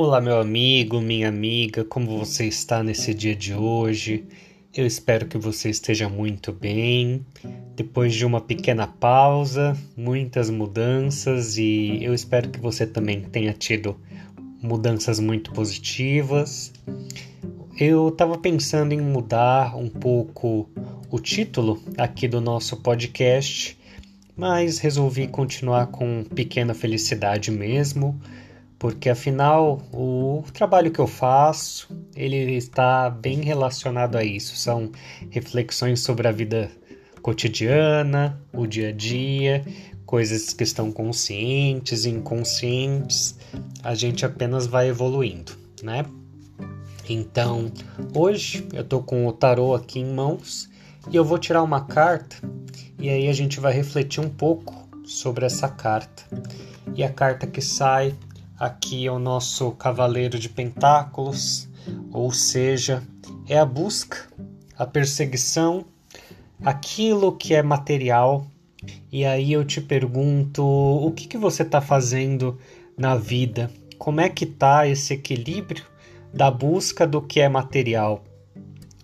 Olá, meu amigo, minha amiga, como você está nesse dia de hoje? Eu espero que você esteja muito bem. Depois de uma pequena pausa, muitas mudanças e eu espero que você também tenha tido mudanças muito positivas. Eu estava pensando em mudar um pouco o título aqui do nosso podcast, mas resolvi continuar com pequena felicidade mesmo porque afinal o trabalho que eu faço ele está bem relacionado a isso. São reflexões sobre a vida cotidiana, o dia a dia, coisas que estão conscientes, inconscientes. A gente apenas vai evoluindo, né? Então, hoje eu tô com o tarô aqui em mãos e eu vou tirar uma carta e aí a gente vai refletir um pouco sobre essa carta. E a carta que sai Aqui é o nosso Cavaleiro de Pentáculos, ou seja, é a busca, a perseguição, aquilo que é material. E aí eu te pergunto, o que, que você está fazendo na vida? Como é que está esse equilíbrio da busca do que é material?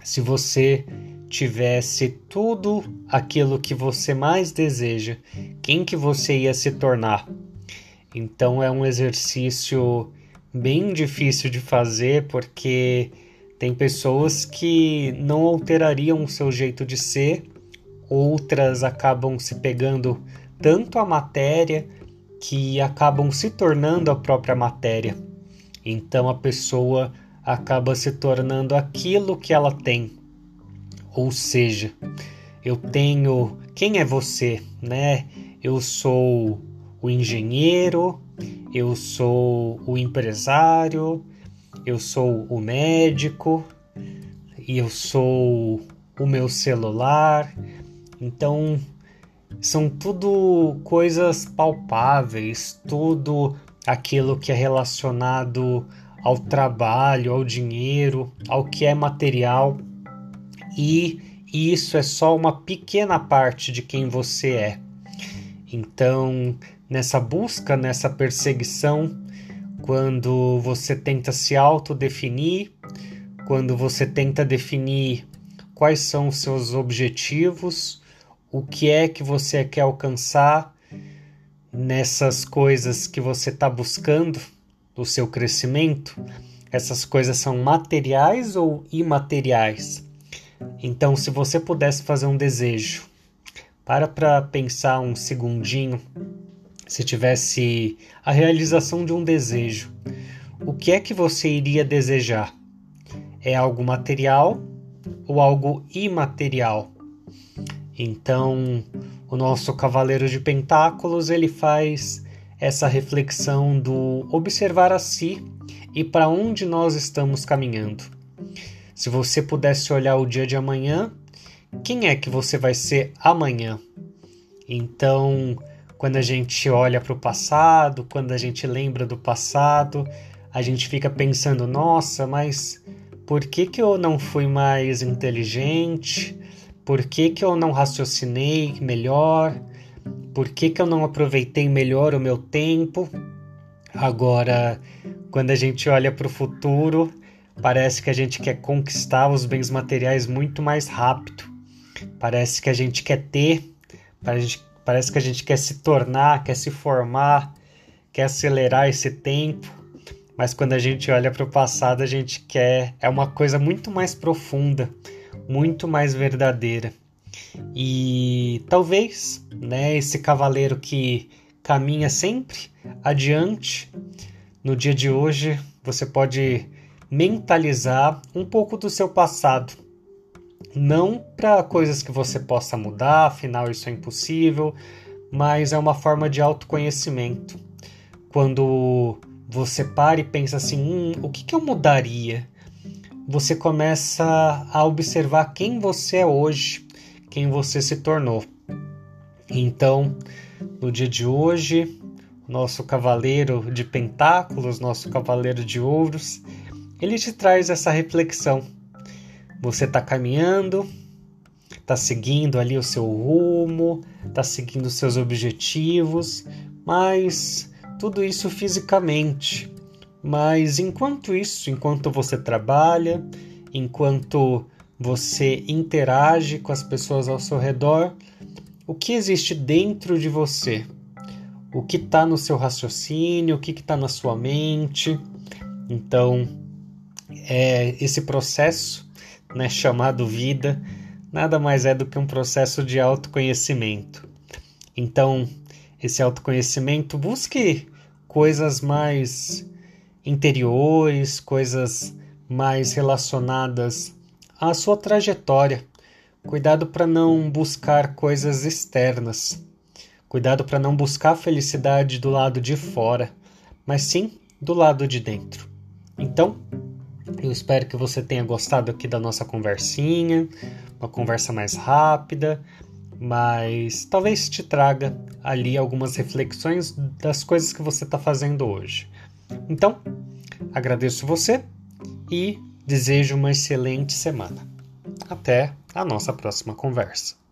Se você tivesse tudo aquilo que você mais deseja, quem que você ia se tornar? Então é um exercício bem difícil de fazer porque tem pessoas que não alterariam o seu jeito de ser, outras acabam se pegando tanto a matéria que acabam se tornando a própria matéria. Então a pessoa acaba se tornando aquilo que ela tem. Ou seja, eu tenho quem é você, né? Eu sou o engenheiro, eu sou o empresário, eu sou o médico eu sou o meu celular. Então, são tudo coisas palpáveis, tudo aquilo que é relacionado ao trabalho, ao dinheiro, ao que é material. E isso é só uma pequena parte de quem você é. Então, nessa busca, nessa perseguição, quando você tenta se autodefinir, quando você tenta definir quais são os seus objetivos, o que é que você quer alcançar nessas coisas que você está buscando, o seu crescimento, essas coisas são materiais ou imateriais? Então, se você pudesse fazer um desejo, para para pensar um segundinho se tivesse a realização de um desejo, o que é que você iria desejar? É algo material ou algo imaterial? Então, o nosso cavaleiro de pentáculos, ele faz essa reflexão do observar a si e para onde nós estamos caminhando. Se você pudesse olhar o dia de amanhã, quem é que você vai ser amanhã? Então, quando a gente olha para o passado, quando a gente lembra do passado, a gente fica pensando: nossa, mas por que, que eu não fui mais inteligente? Por que, que eu não raciocinei melhor? Por que, que eu não aproveitei melhor o meu tempo? Agora, quando a gente olha para o futuro, parece que a gente quer conquistar os bens materiais muito mais rápido. Parece que a gente quer ter, Parece que a gente quer se tornar, quer se formar, quer acelerar esse tempo, mas quando a gente olha para o passado, a gente quer. É uma coisa muito mais profunda, muito mais verdadeira. E talvez, né, esse cavaleiro que caminha sempre adiante, no dia de hoje você pode mentalizar um pouco do seu passado não para coisas que você possa mudar, afinal isso é impossível, mas é uma forma de autoconhecimento. Quando você para e pensa assim, hum, o que, que eu mudaria? Você começa a observar quem você é hoje, quem você se tornou. Então, no dia de hoje, nosso cavaleiro de pentáculos, nosso cavaleiro de ouros, ele te traz essa reflexão você está caminhando, está seguindo ali o seu rumo, está seguindo os seus objetivos, mas tudo isso fisicamente. Mas enquanto isso, enquanto você trabalha, enquanto você interage com as pessoas ao seu redor, o que existe dentro de você? O que está no seu raciocínio? O que está na sua mente? Então, é esse processo, né, chamado vida, nada mais é do que um processo de autoconhecimento. Então, esse autoconhecimento busque coisas mais interiores, coisas mais relacionadas à sua trajetória. Cuidado para não buscar coisas externas. Cuidado para não buscar a felicidade do lado de fora, mas sim do lado de dentro. Então, eu espero que você tenha gostado aqui da nossa conversinha, uma conversa mais rápida, mas talvez te traga ali algumas reflexões das coisas que você está fazendo hoje. Então, agradeço você e desejo uma excelente semana. Até a nossa próxima conversa.